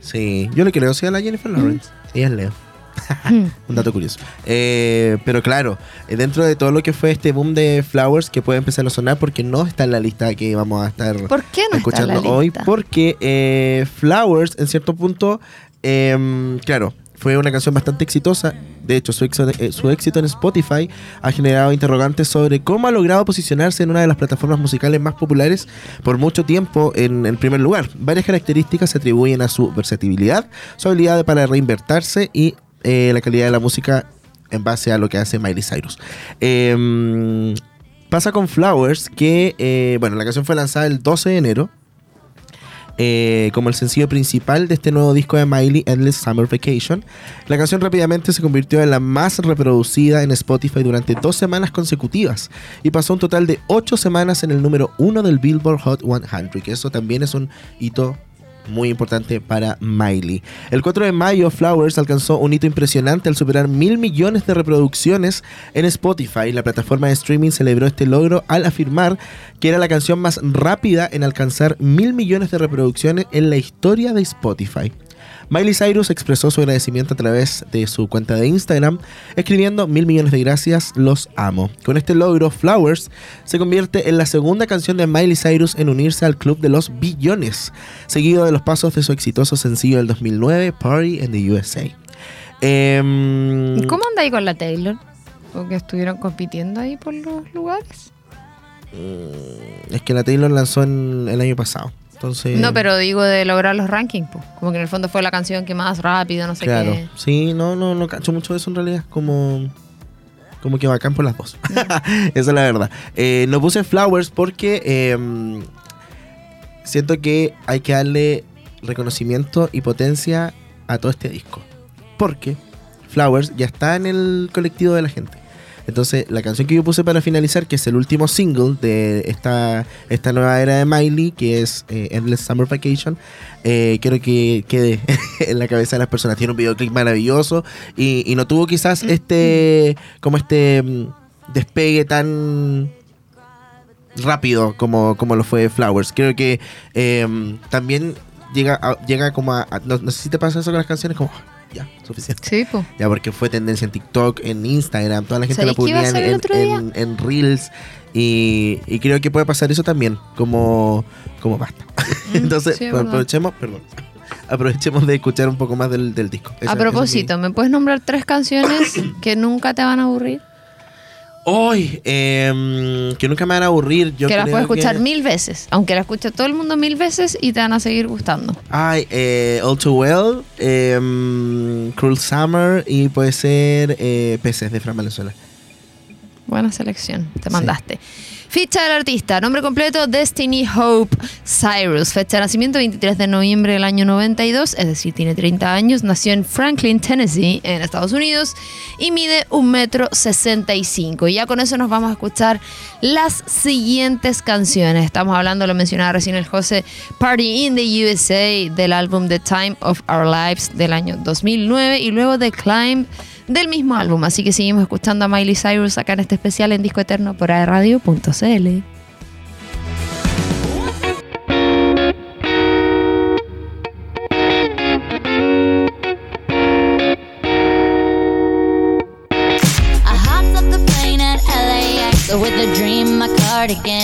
Sí, yo le creo sí a la Jennifer Lawrence. Ella es Leo. Un dato curioso. Eh, pero claro, eh, dentro de todo lo que fue este boom de Flowers, que puede empezar a sonar porque no está en la lista que vamos a estar ¿Por qué no está en escuchando la hoy, lista? porque eh, Flowers, en cierto punto, em, claro, fue una canción bastante exitosa. De hecho, su éxito, eh, su éxito en Spotify ha generado interrogantes sobre cómo ha logrado posicionarse en una de las plataformas musicales más populares por mucho tiempo en, en primer lugar. Varias características se atribuyen a su versatilidad, su habilidad para reinvertirse y eh, la calidad de la música en base a lo que hace Miley Cyrus. Em, pasa con Flowers que, eh, bueno, la canción fue lanzada el 12 de enero eh, como el sencillo principal de este nuevo disco de Miley, Endless Summer Vacation. La canción rápidamente se convirtió en la más reproducida en Spotify durante dos semanas consecutivas y pasó un total de ocho semanas en el número uno del Billboard Hot 100, que eso también es un hito muy importante para Miley. El 4 de mayo, Flowers alcanzó un hito impresionante al superar mil millones de reproducciones en Spotify. La plataforma de streaming celebró este logro al afirmar que era la canción más rápida en alcanzar mil millones de reproducciones en la historia de Spotify. Miley Cyrus expresó su agradecimiento a través de su cuenta de Instagram, escribiendo mil millones de gracias, los amo. Con este logro, Flowers se convierte en la segunda canción de Miley Cyrus en unirse al club de los billones, seguido de los pasos de su exitoso sencillo del 2009, Party in the USA. Em, ¿Y ¿Cómo anda ahí con la Taylor? Porque estuvieron compitiendo ahí por los lugares. Es que la Taylor lanzó en el año pasado. Entonces, No, pero digo de lograr los rankings, po. como que en el fondo fue la canción que más rápido, no sé Claro, qué. sí, no, no, no cacho mucho de eso en realidad. Como, como que bacán por las dos. Esa es la verdad. Eh, no puse Flowers porque eh, siento que hay que darle reconocimiento y potencia a todo este disco. Porque Flowers ya está en el colectivo de la gente. Entonces, la canción que yo puse para finalizar, que es el último single de esta, esta nueva era de Miley, que es eh, Endless Summer Vacation, eh, quiero que quede en la cabeza de las personas. Tiene un videoclip maravilloso y, no tuvo quizás mm. este, como este mm, despegue tan rápido como, como lo fue Flowers. Creo que em, también llega, llega como a, no, sé si te pasa eso con las canciones, como ya, suficiente. Sí, po. Ya, porque fue tendencia en TikTok, en Instagram, toda la gente lo publicaba en, Reels. Y, creo que puede pasar eso también, como, como basta. Mm, Entonces, pues, aprovechemos, perdón, aprovechemos de escuchar un poco más del, del disco. A propósito, ¿me puedes nombrar tres canciones que nunca te van a aburrir? Hoy, eh, que nunca me van a aburrir. Yo que las puedes escuchar mil veces, aunque la escuche todo el mundo mil veces y te van a seguir gustando. Ay, eh, All Too Well, em, Cruel Summer y puede ser eh, Peces de Fran Venezuela. Buena selección, te mandaste. Ficha del artista, nombre completo Destiny Hope Cyrus, fecha de nacimiento 23 de noviembre del año 92, es decir, tiene 30 años, nació en Franklin, Tennessee, en Estados Unidos, y mide un metro 65. Y ya con eso nos vamos a escuchar las siguientes canciones. Estamos hablando, lo mencionaba recién el José, Party in the USA del álbum The Time of Our Lives del año 2009 y luego The Climb del mismo álbum. Así que seguimos escuchando a Miley Cyrus acá en este especial en Disco Eterno por aerradio.cl. again.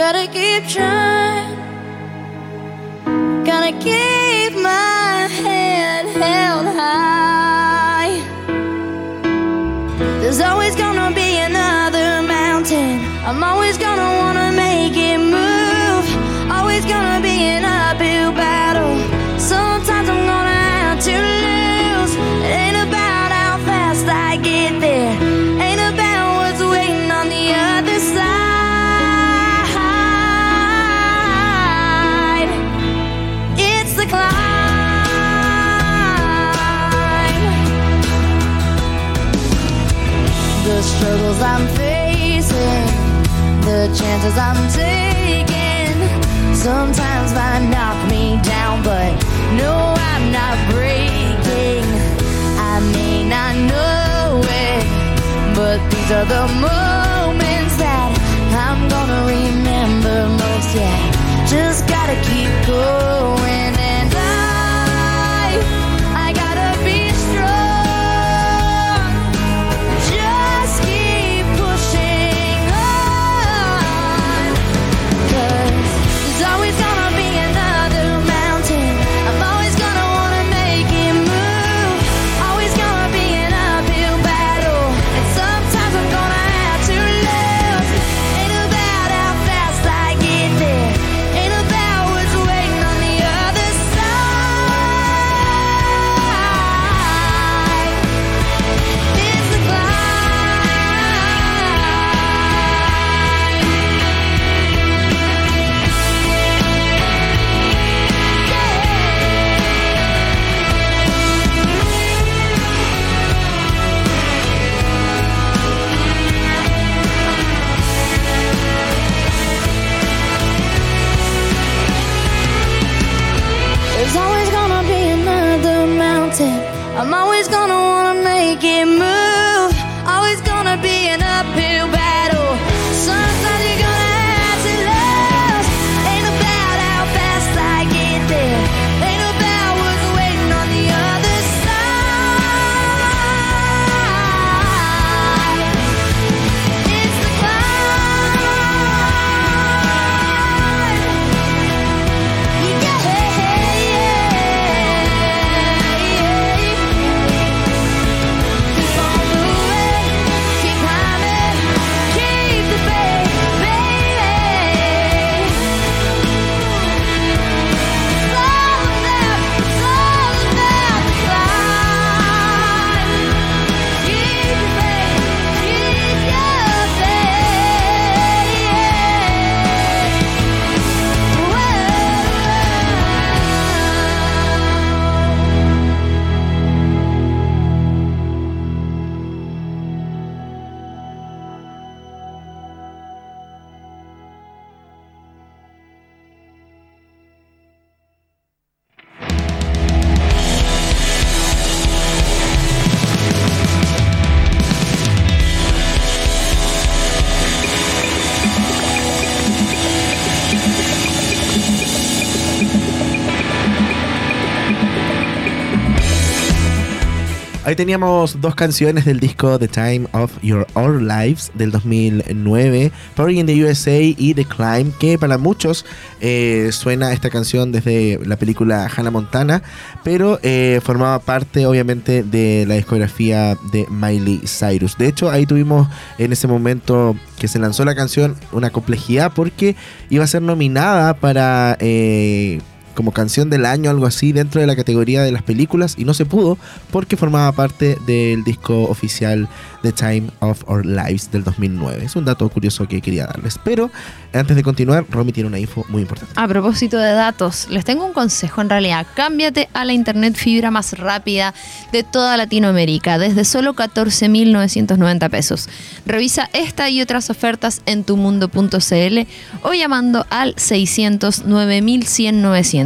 Gotta keep trying. Gotta keep my head held high. There's always gonna be another mountain. I'm always chances I'm taking, sometimes might knock me down, but no, I'm not breaking. I may not know it, but these are the moments that I'm gonna remember most. Yeah, just gotta keep going, There's always gonna be another mountain. I'm always gonna Ahí teníamos dos canciones del disco The Time of Your All Lives del 2009, Party in the USA y The Climb, que para muchos eh, suena esta canción desde la película Hannah Montana, pero eh, formaba parte obviamente de la discografía de Miley Cyrus. De hecho, ahí tuvimos en ese momento que se lanzó la canción una complejidad porque iba a ser nominada para... eh, como canción del año, algo así, dentro de la categoría de las películas y no se pudo porque formaba parte del disco oficial The Time of Our Lives del 2009. Es un dato curioso que quería darles. Pero antes de continuar, Romy tiene una info muy importante. A propósito de datos, les tengo un consejo en realidad. Cámbiate a la internet fibra más rápida de toda Latinoamérica desde solo 14.990 pesos. Revisa esta y otras ofertas en tumundo.cl o llamando al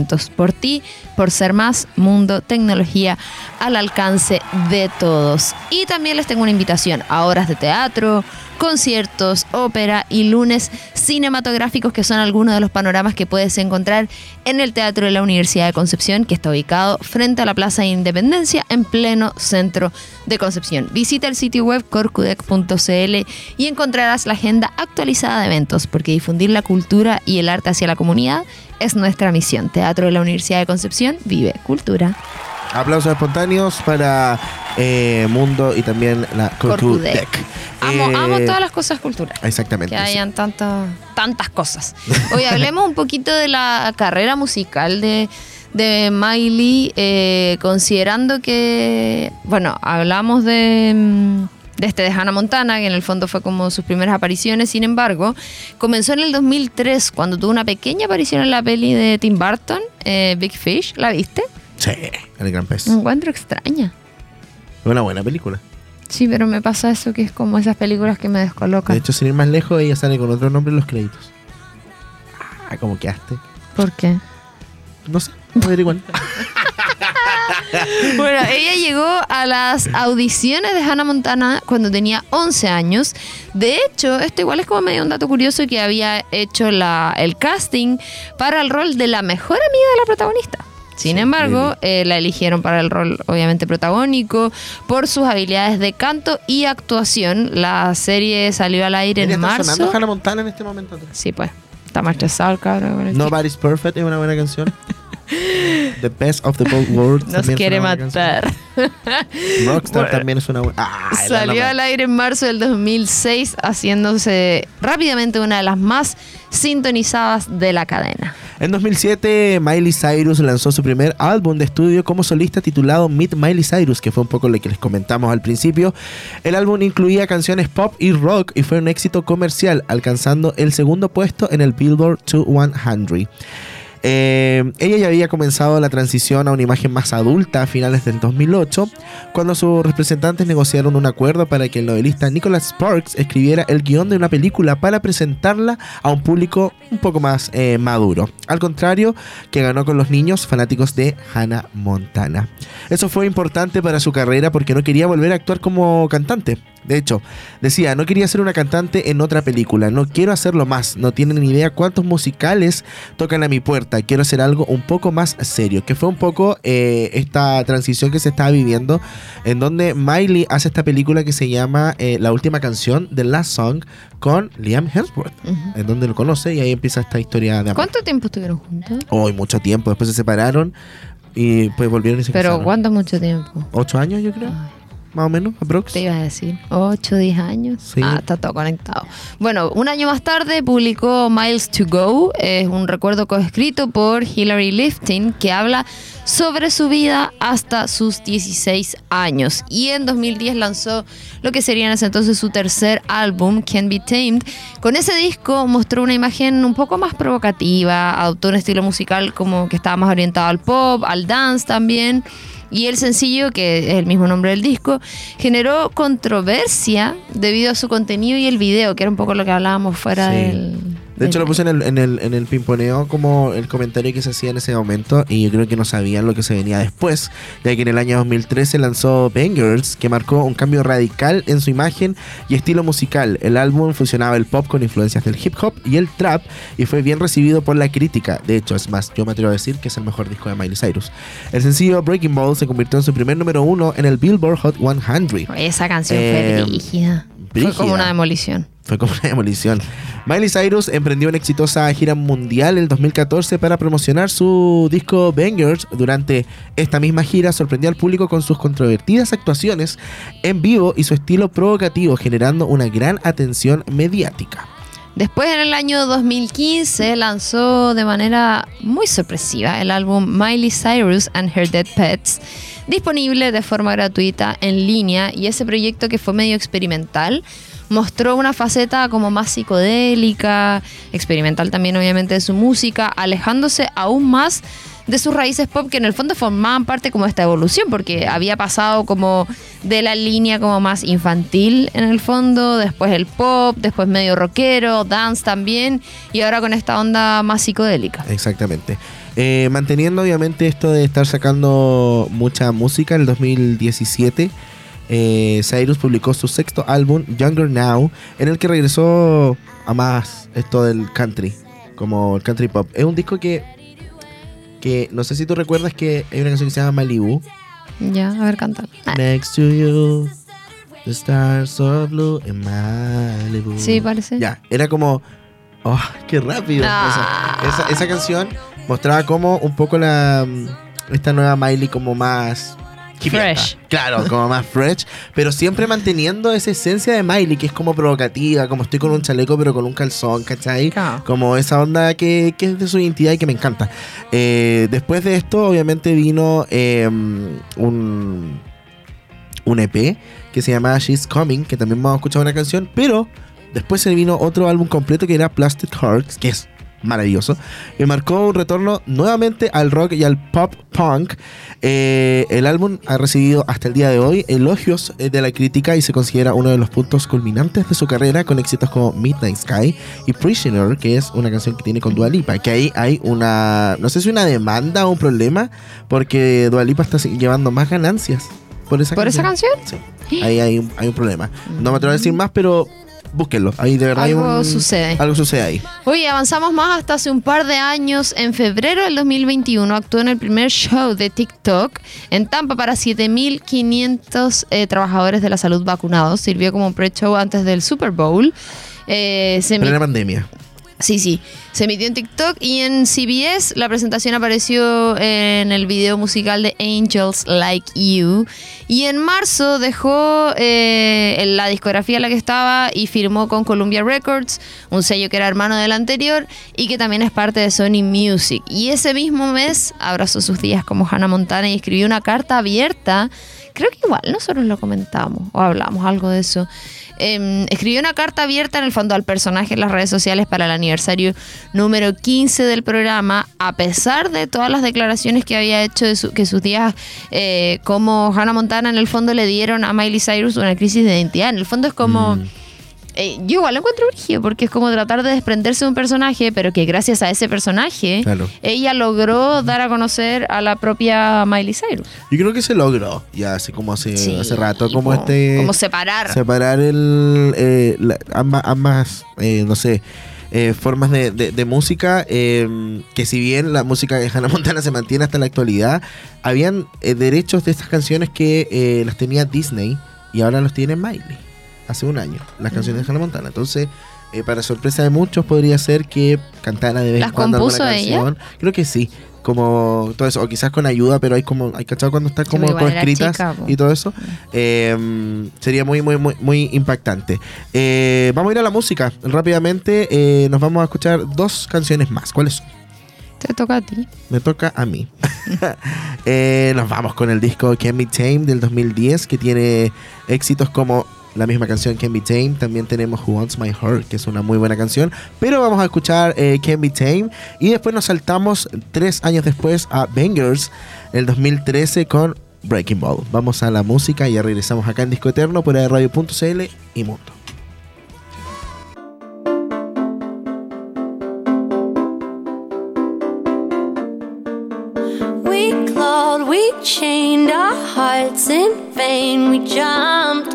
600-9100-900. Por ti, por ser más mundo, tecnología al alcance de todos. Y también les tengo una invitación a horas de teatro, conciertos, ópera y lunes cinematográficos, que son algunos de los panoramas que puedes encontrar en el Teatro de la Universidad de Concepción, que está ubicado frente a la Plaza de Independencia, en pleno centro de Concepción. Visita el sitio web corcudec.cl y encontrarás la agenda actualizada de eventos, porque difundir la cultura y el arte hacia la comunidad es nuestra misión. Teatro de la Universidad de Concepción vive cultura. Aplausos espontáneos para eh, Mundo y también la. Corcudec. Amo, Eh, amo todas las cosas culturales. Exactamente. Que hayan tantas tantas cosas. Hoy hablemos un poquito de la carrera musical de, de Miley, eh, considerando que, bueno, hablamos de, mm, de este de Hannah Montana, que en el fondo fue como sus primeras apariciones, sin embargo, comenzó en el 2003, cuando tuvo una pequeña aparición en la peli de Tim Burton, eh, Big Fish, ¿la viste? Sí, el gran pez. Me encuentro extraña. Una buena película. Sí, pero me pasa eso que es como esas películas que me De descolocan. hecho, sin ir más lejos, ella sale con otro nombre en los créditos. Ah, como quedaste. ¿Por qué? No sé, ver igual. Bueno, ella llegó a las audiciones de Hannah Montana cuando tenía 11 años. De hecho, esto igual es como medio un dato curioso que había hecho la, el casting para el rol de la mejor amiga de la protagonista. Sin Sí, embargo, eh, la eligieron para el rol obviamente protagónico por sus habilidades de canto y actuación. La serie salió al aire en está sonando marzo. Hannah Montana en este momento. Sí, pues. Está más estresado el cabrón Nobody's Perfect es una buena canción. The Best of the Both Worlds. Nos quiere matar. Rockstar también es una buena. Ah, la Salió al aire en marzo del 2006, haciéndose rápidamente una de las más sintonizadas de la cadena. En 2007, Miley Cyrus lanzó su primer álbum de estudio como solista titulado Meet Miley Cyrus, que fue un poco lo que les comentamos al principio. El álbum incluía canciones pop y rock y fue un éxito comercial, alcanzando el segundo puesto en el Billboard 200. Eh, ella ya había comenzado la transición a una imagen más adulta a finales del 2008, cuando sus representantes negociaron un acuerdo para que el novelista Nicholas Sparks escribiera el guion de una película para presentarla a un público un poco más eh, maduro. Al contrario, que ganó con los niños fanáticos de Hannah Montana. Eso fue importante para su carrera porque no quería volver a actuar como cantante. De hecho, decía, no quería ser una cantante en otra película, no quiero hacerlo más, no tienen ni idea cuántos musicales tocan a mi puerta, quiero hacer algo un poco más serio, que fue un poco eh, esta transición que se estaba viviendo, en donde Miley hace esta película que se llama eh, La Última Canción, The Last Song, con Liam Hemsworth, en donde lo conoce y ahí empieza esta historia de amor. ¿Cuánto tiempo estuvieron juntos? Hoy mucho tiempo, después se separaron y pues volvieron y se Pero casaron. ¿cuánto mucho tiempo? ¿Ocho años yo creo? Más o menos, aprox. Te iba a decir, 8, 10 años. Sí. Ah, está todo conectado. Bueno, un año más tarde publicó Miles to Go, es un recuerdo coescrito por Hilary Lifton que habla sobre su vida hasta sus 16 años. Y en 2010 lanzó lo que sería en ese entonces su tercer álbum, Can Be Tamed. Con ese disco mostró una imagen un poco más provocativa, adoptó un estilo musical como que estaba más orientado al pop, al dance también. Y el sencillo, que es el mismo nombre del disco, generó controversia debido a su contenido y el video, que era un poco lo que hablábamos fuera Sí. del... De hecho, lo puse en el, en, el, en el pimponeo como el comentario que se hacía en ese momento y yo creo que no sabían lo que se venía después, ya que en el año 2013 lanzó Bangers, que marcó un cambio radical en su imagen y estilo musical. El álbum fusionaba el pop con influencias del hip hop y el trap y fue bien recibido por la crítica. De hecho, es más, yo me atrevo a decir que es el mejor disco de Miley Cyrus. El sencillo Breaking Ball se convirtió en su primer número uno en el Billboard Hot 100. Esa canción Eh, fue brígida. Fue como una demolición. Fue como una demolición. Miley Cyrus emprendió una exitosa gira mundial en el 2014 para promocionar su disco Bangers. Durante esta misma gira sorprendió al público con sus controvertidas actuaciones en vivo y su estilo provocativo, generando una gran atención mediática. Después, en el año 2015, lanzó de manera muy sorpresiva el álbum Miley Cyrus and Her Dead Pets, disponible de forma gratuita en línea. Y ese proyecto, que fue medio experimental, mostró una faceta como más psicodélica, experimental también, obviamente, de su música, alejándose aún más de sus raíces pop que en el fondo formaban parte como de esta evolución porque había pasado como de la línea como más infantil en el fondo, después el pop, después medio rockero, dance también y ahora con esta onda más psicodélica. Exactamente. Eh, manteniendo obviamente esto de estar sacando mucha música en el 2017. eh, Cyrus publicó su sexto álbum, Younger Now, en el que regresó a más esto del country, como el country pop. Es un disco que, que no sé si tú recuerdas que hay una canción que se llama Malibu. Ya, a ver, canta. Ah, Next to you, the stars are blue in Malibu. Sí, parece. Ya, era como. ¡Oh, qué rápido! Ah. Esa canción mostraba como un poco la. Esta nueva Miley como más. Fresh. Claro, como más fresh. Pero siempre manteniendo esa esencia de Miley, que es como provocativa, como estoy con un chaleco pero con un calzón, ¿cachai? Claro. Como esa onda que, que es de su identidad y que me encanta. Eh, después de esto, obviamente vino eh, un, un EP que se llama She's Coming, que también vamos a escuchar una canción, pero después se vino otro álbum completo que era Plastic Hearts, que es maravilloso, y marcó un retorno nuevamente al rock y al pop punk. Eh, el álbum ha recibido hasta el día de hoy elogios eh, de la crítica y se considera uno de los puntos culminantes de su carrera con éxitos como Midnight Sky y Prisoner, que es una canción que tiene con Dua Lipa, que ahí hay una, no sé si una demanda o un problema, porque Dua Lipa está llevando más ganancias por esa ¿Por esa canción? Sí, ahí hay un, hay un problema. No me atrevo a decir más, pero búsquenlo. Ahí de verdad hay Algo un- sucede. Algo sucede ahí. Oye, avanzamos más hasta hace un par de años. En febrero del 2021 actuó en el primer show de TikTok en Tampa para 7.500 eh, trabajadores de la salud vacunados. Sirvió como pre-show antes del Super Bowl. Eh, se Plena emi- pandemia. Sí, sí. Se emitió en TikTok y en CBS la presentación apareció en el video musical de Angels Like You. Y en marzo dejó eh, la discografía en la que estaba y firmó con Columbia Records, un sello que era hermano del anterior y que también es parte de Sony Music. Y ese mismo mes abrazó sus días como Hannah Montana y escribió una carta abierta. Creo que igual nosotros lo comentamos o hablamos algo de eso. Em, escribió una carta abierta en el fondo al personaje en las redes sociales para el aniversario número 15 del programa, a pesar de todas las declaraciones que había hecho de su- que sus días eh, como Hannah Montana en el fondo le dieron a Miley Cyrus una crisis de identidad. En el fondo es como... eh, yo igual lo encuentro brígido porque es como tratar de desprenderse de un personaje, pero que gracias a ese personaje Claro. ella logró dar a conocer a la propia Miley Cyrus. Yo creo que se logró ya hace como hace, Sí, hace rato, como como- este. como separar. Separar el, eh, la- ambas, ambas eh, no sé. eh, formas de, de- de música eh, que si bien la música de Hannah Montana se mantiene hasta la actualidad habían eh, derechos de estas canciones que las tenía Disney y ahora los tiene Miley hace un año las canciones de Hannah Montana. Entonces eh, para sorpresa de muchos podría ser que cantara de vez ¿Las en cuando alguna compuso ella? canción. Creo que sí como todo eso o quizás con ayuda pero hay como hay cachado cuando está como coescritas y todo eso eh, sería muy muy muy muy impactante. Eh, vamos a ir a la música rápidamente eh, nos vamos a escuchar dos canciones más. Cuáles son? Te toca a ti. me toca a mí. Eh, nos vamos con el disco Can Be Tame del 2010 que tiene éxitos como la misma canción Can Be Tame también tenemos Who Wants My Heart que es una muy buena canción. Pero vamos a escuchar eh, Be Tame y después nos saltamos tres años después a Bangers el 2013 con Breaking Ball. Vamos a la música y ya regresamos acá en Disco Eterno por radio.cl y Mundo. We chained our hearts in vain. We jumped,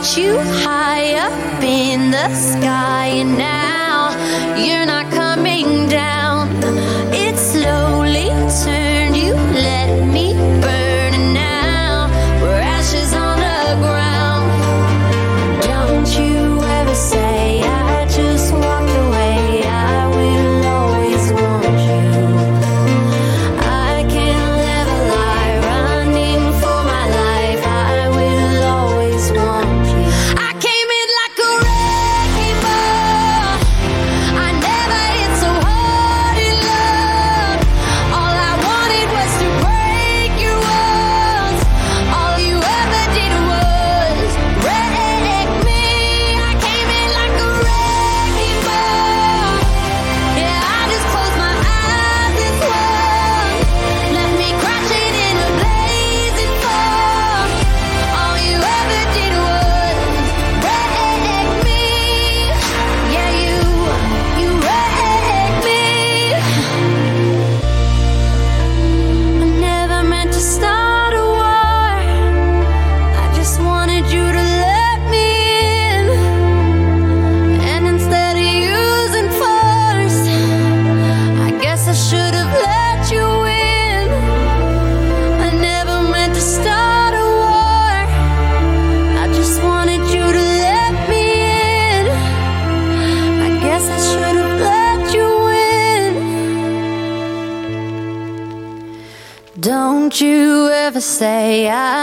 put you high up in the sky, and now you're not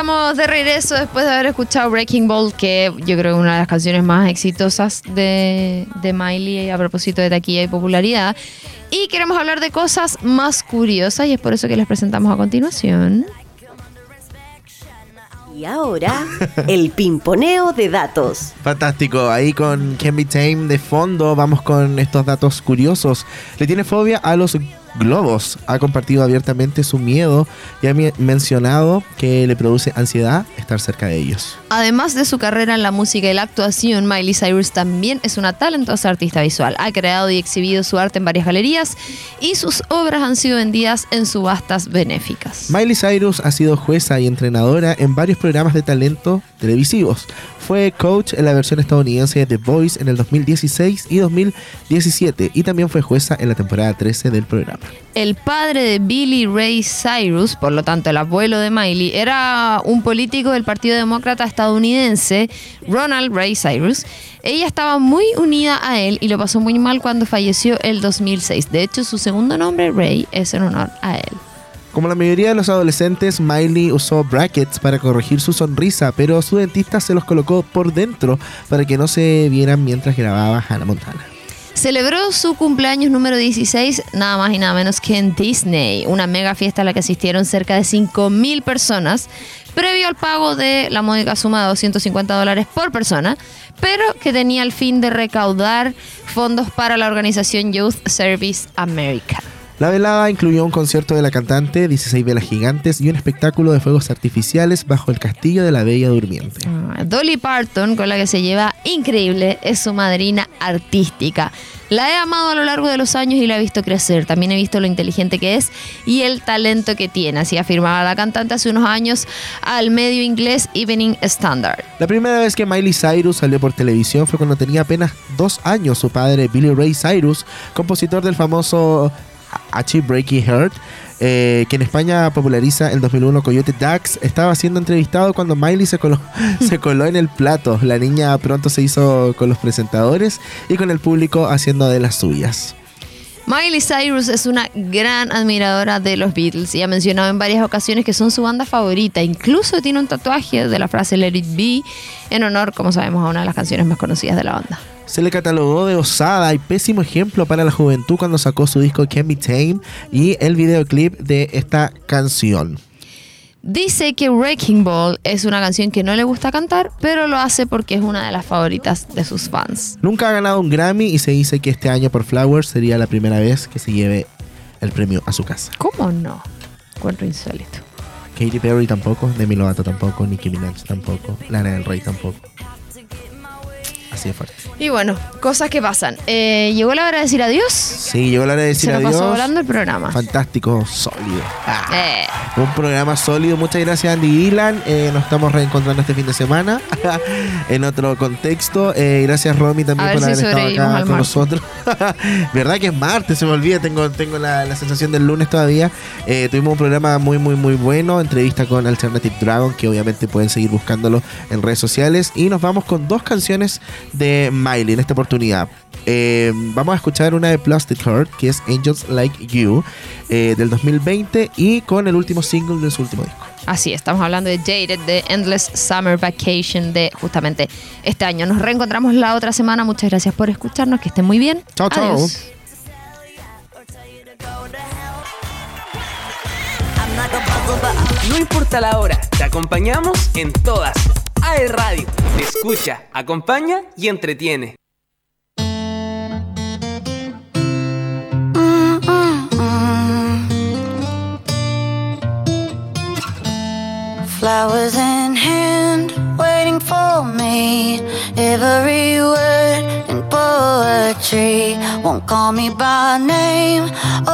Estamos de regreso después de haber escuchado Breaking Ball, que yo creo que es una de las canciones más exitosas de, de Miley a propósito de taquilla y popularidad. Y queremos hablar de cosas más curiosas y es por eso que les presentamos a continuación. Y ahora, el pimponeo de datos. Fantástico, ahí con Can Be Tame de fondo vamos con estos datos curiosos. Le tiene fobia a los globos, ha compartido abiertamente su miedo y ha mencionado que le produce ansiedad estar cerca de ellos. Además de su carrera en la música y la actuación, Miley Cyrus también es una talentosa artista visual. Ha creado y exhibido su arte en varias galerías y sus obras han sido vendidas en subastas benéficas. Miley Cyrus ha sido jueza y entrenadora en varios programas de talento televisivos. Fue coach en la versión estadounidense de The Voice en el 2016 y 2017 y también fue jueza en la temporada 13 del programa. El padre de Billy Ray Cyrus, por lo tanto el abuelo de Miley, era un político del Partido Demócrata estadounidense, Ronald Ray Cyrus. Ella estaba muy unida a él y lo pasó muy mal cuando falleció el 2006. De hecho, su segundo nombre, Ray, es en honor a él. Como la mayoría de los adolescentes, Miley usó brackets para corregir su sonrisa, pero su dentista se los colocó por dentro para que no se vieran mientras grababa Hannah Montana. Celebró su cumpleaños número 16 nada más y nada menos que en Disney, una mega fiesta a la que asistieron cerca de 5.000 personas, previo al pago de la módica suma de 250 dólares por persona, pero que tenía el fin de recaudar fondos para la organización Youth Service America. La velada incluyó un concierto de la cantante, 16 velas gigantes y un espectáculo de fuegos artificiales bajo el castillo de la Bella Durmiente. Ah, Dolly Parton, con la que se lleva increíble, es su madrina artística. La he amado a lo largo de los años y la he visto crecer. También he visto lo inteligente que es y el talento que tiene. Así afirmaba la cantante hace unos años al medio inglés Evening Standard. La primera vez que Miley Cyrus salió por televisión fue cuando tenía apenas dos años. Su padre, Billy Ray Cyrus, compositor del famoso H. Breaky Heart, eh, que en España populariza el 2001 Coyote Dax, estaba siendo entrevistado cuando Miley se coló, se coló en el plato. La niña pronto se hizo con los presentadores y con el público haciendo de las suyas. Miley Cyrus es una gran admiradora de los Beatles y ha mencionado en varias ocasiones que son su banda favorita. Incluso tiene un tatuaje de la frase Let It Be en honor, como sabemos, a una de las canciones más conocidas de la banda. Se le catalogó de osada y pésimo ejemplo para la juventud cuando sacó su disco Can Be Tame y el videoclip de esta canción. Dice que Wrecking Ball es una canción que no le gusta cantar, pero lo hace porque es una de las favoritas de sus fans. Nunca ha ganado un Grammy y se dice que este año por Flowers sería la primera vez que se lleve el premio a su casa. ¿Cómo no? Encuentro insólito. Katy Perry tampoco, Demi Lovato tampoco, Nicki Minaj tampoco, Lana del Rey tampoco. Así de fuerte. Y bueno, cosas que pasan. Eh, ¿Llegó la hora de decir adiós? Sí, llegó la hora de decir Se nos adiós. pasó volando el programa. Fantástico, sólido. Ah. Eh, Un programa sólido. Muchas gracias, Andy Dylan. Eh, nos estamos reencontrando este fin de semana en otro contexto. Gracias, Romy, también por haber estado acá con nosotros. ¿Verdad que es martes? Se me olvida. Tengo, tengo la, la sensación del lunes todavía. Tuvimos un programa muy, muy, muy bueno. Entrevista con Alternative Dragon, que obviamente pueden seguir buscándolo en redes sociales. Y nos vamos con dos canciones de Miley en esta oportunidad. Eh, vamos a escuchar una de Plastic Heart, que es Angels Like You, eh, del 2020, y con el último single de su último disco. Así, estamos hablando de Jaded, de Endless Summer Vacation de justamente este año. Nos reencontramos la otra semana. Muchas gracias por escucharnos. Que estén muy bien. Chao, chao. No importa la hora, te acompañamos en todas. AE Radio, escucha, acompaña y entretiene. For me. Every word in poetry won't call me by name,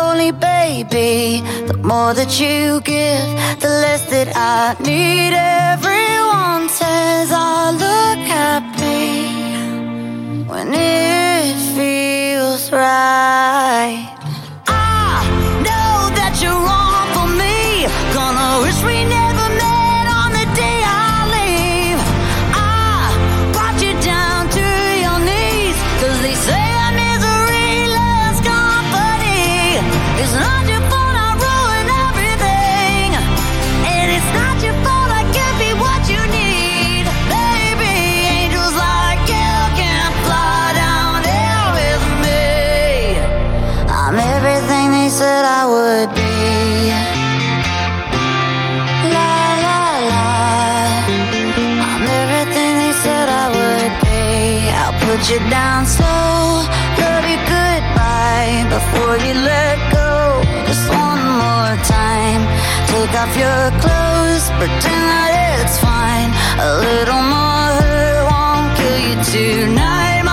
only baby. The more that you give, the less that I need. Everyone says I look happy when it feels right. put you down slow, love you goodbye before you let go. Just one more time take off your clothes pretend that it's fine. A little more hurt won't kill you tonight.